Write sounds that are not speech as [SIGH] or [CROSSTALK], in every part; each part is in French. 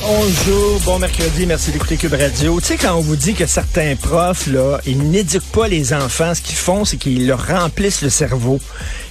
Bonjour, bon mercredi, merci d'écouter Cube Radio. Tu sais, quand on vous dit que certains profs, là, ils n'éduquent pas les enfants, ce qu'ils font, c'est qu'ils leur remplissent le cerveau.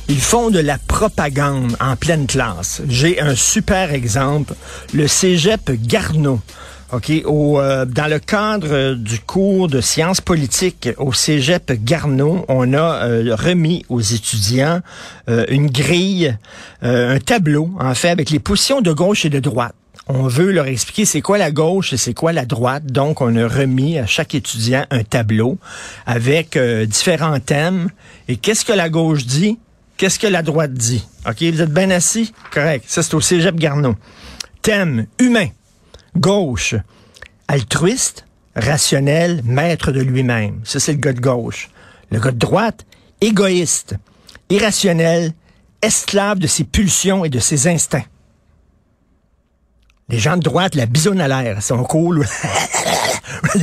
Ils font de la propagande en pleine classe. J'ai un super exemple, le cégep Garneau. OK, au, euh, dans le cadre du cours de sciences politiques au Cégep Garneau, on a euh, remis aux étudiants euh, une grille, un tableau, en fait, avec les positions de gauche et de droite. On veut leur expliquer c'est quoi la gauche et c'est quoi la droite. Donc, on a remis à chaque étudiant un tableau avec différents thèmes. Et qu'est-ce que la gauche dit? Qu'est-ce que la droite dit? OK, vous êtes bien assis? Correct. Ça, c'est au Cégep Garneau. Thème humain gauche, altruiste, rationnel, maître de lui-même. Ça, c'est le gars de gauche. Le gars de droite, égoïste, irrationnel, esclave de ses pulsions et de ses instincts. Les gens de droite, la bisonne à l'air, sont cool. [LAUGHS]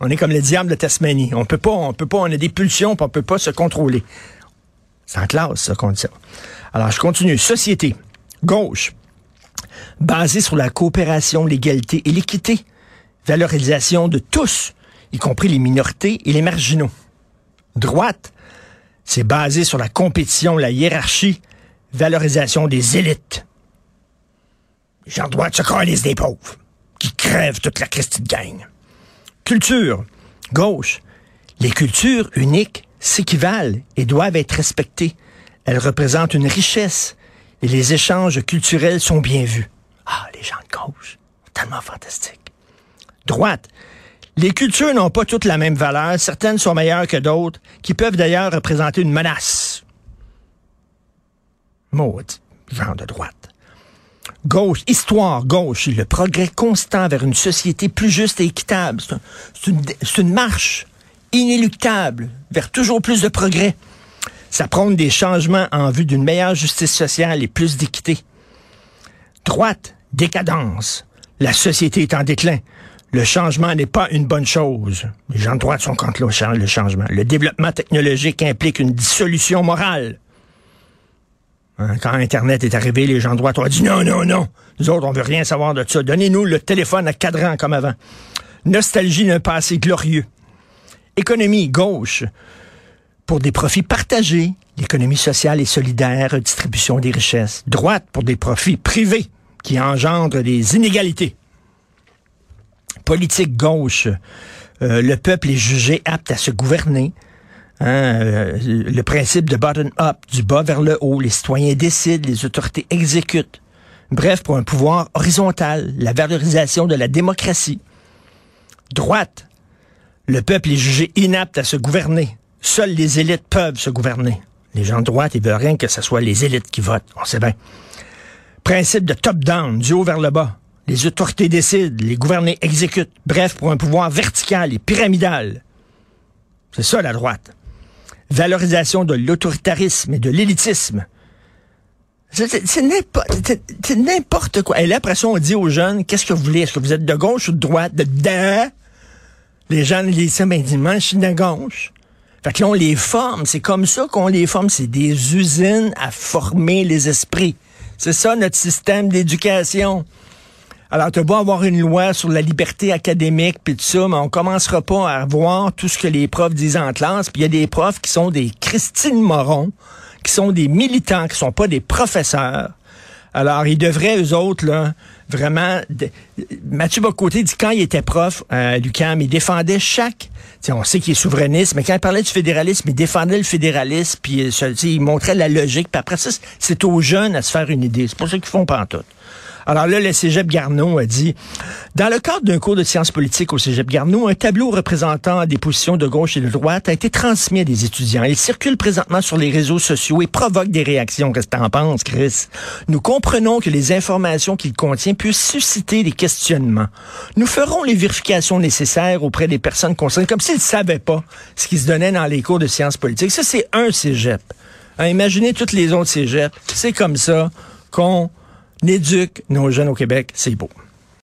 on est comme le diable de Tasmanie. On peut pas, on peut pas, on a des pulsions, on peut pas se contrôler. C'est en classe, ça, qu'on dit ça. Alors, je continue. Société. Gauche basé sur la coopération, l'égalité et l'équité, valorisation de tous, y compris les minorités et les marginaux. Droite, c'est basé sur la compétition, la hiérarchie, valorisation des élites. Les gens de se coalisent des pauvres, qui crèvent toute la Christie de gang. Culture, gauche, les cultures uniques s'équivalent et doivent être respectées. Elles représentent une richesse et les échanges culturels sont bien vus. Ah, les gens de gauche, tellement fantastique. Droite, les cultures n'ont pas toutes la même valeur, certaines sont meilleures que d'autres, qui peuvent d'ailleurs représenter une menace. Maudit, genre de droite. Gauche, histoire, gauche, le progrès constant vers une société plus juste et équitable. C'est une, marche inéluctable vers toujours plus de progrès. Ça prône des changements en vue d'une meilleure justice sociale et plus d'équité. Droite, décadence. La société est en déclin. Le changement n'est pas une bonne chose. Les gens de droite sont contre le changement. Le développement technologique implique une dissolution morale. Hein, quand Internet est arrivé, les gens de droite ont dit non, non, non. Nous autres, on veut rien savoir de ça. Donnez-nous le téléphone à cadran comme avant. Nostalgie d'un passé glorieux. Économie gauche pour des profits partagés, l'économie sociale et solidaire, distribution des richesses. Droite pour des profits privés qui engendrent des inégalités. Politique gauche, euh, le peuple est jugé apte à se gouverner. Hein, le principe de bottom-up, du bas vers le haut, les citoyens décident, les autorités exécutent. Bref, pour un pouvoir horizontal, la valorisation de la démocratie. Droite, le peuple est jugé inapte à se gouverner. Seules les élites peuvent se gouverner. Les gens de droite, ils veulent rien que ce soit les élites qui votent. On sait bien. Principe de top-down, du haut vers le bas. Les autorités décident, les gouvernés exécutent. Bref, pour un pouvoir vertical et pyramidal. C'est ça la droite. Valorisation de l'autoritarisme et de l'élitisme. C'est n'importe quoi. Et là, après ça, on dit aux jeunes, qu'est-ce que vous voulez? Est-ce que vous êtes de gauche ou de droite? De dedans? Les jeunes disent ça, ben, dis je suis de gauche. Fait que là, on les forme. C'est comme ça qu'on les forme. C'est des usines à former les esprits. C'est ça notre système d'éducation. Alors, tu beau avoir une loi sur la liberté académique, puis tout ça, mais on commencera pas à voir tout ce que les profs disent en classe. Puis il y a des profs qui sont des Christine Moron, qui sont des militants, qui sont pas des professeurs. Alors, ils devraient, eux autres, là, vraiment... Mathieu Bocoté dit quand il était prof à l'UQAM, il défendait chaque... on sait qu'il est souverainiste, mais quand il parlait du fédéralisme, il défendait le fédéralisme, puis euh, il montrait la logique. Puis après ça, c'est aux jeunes à se faire une idée. C'est pour ça qu'ils font pas en tout. Alors là, le Cégep Garneau a dit, dans le cadre d'un cours de sciences politiques au Cégep Garneau, un tableau représentant des positions de gauche et de droite a été transmis à des étudiants. Il circule présentement sur les réseaux sociaux et provoque des réactions. Qu'est-ce que t'en penses, Chris? Nous comprenons que les informations qu'il contient puissent susciter des questionnements. Nous ferons les vérifications nécessaires auprès des personnes concernées, comme s'ils ne savaient pas ce qui se donnait dans les cours de sciences politiques. Ça, c'est un Cégep. Hein, imaginez toutes les autres cégeps. C'est comme ça qu'on éduque nos jeunes au Québec. C'est beau.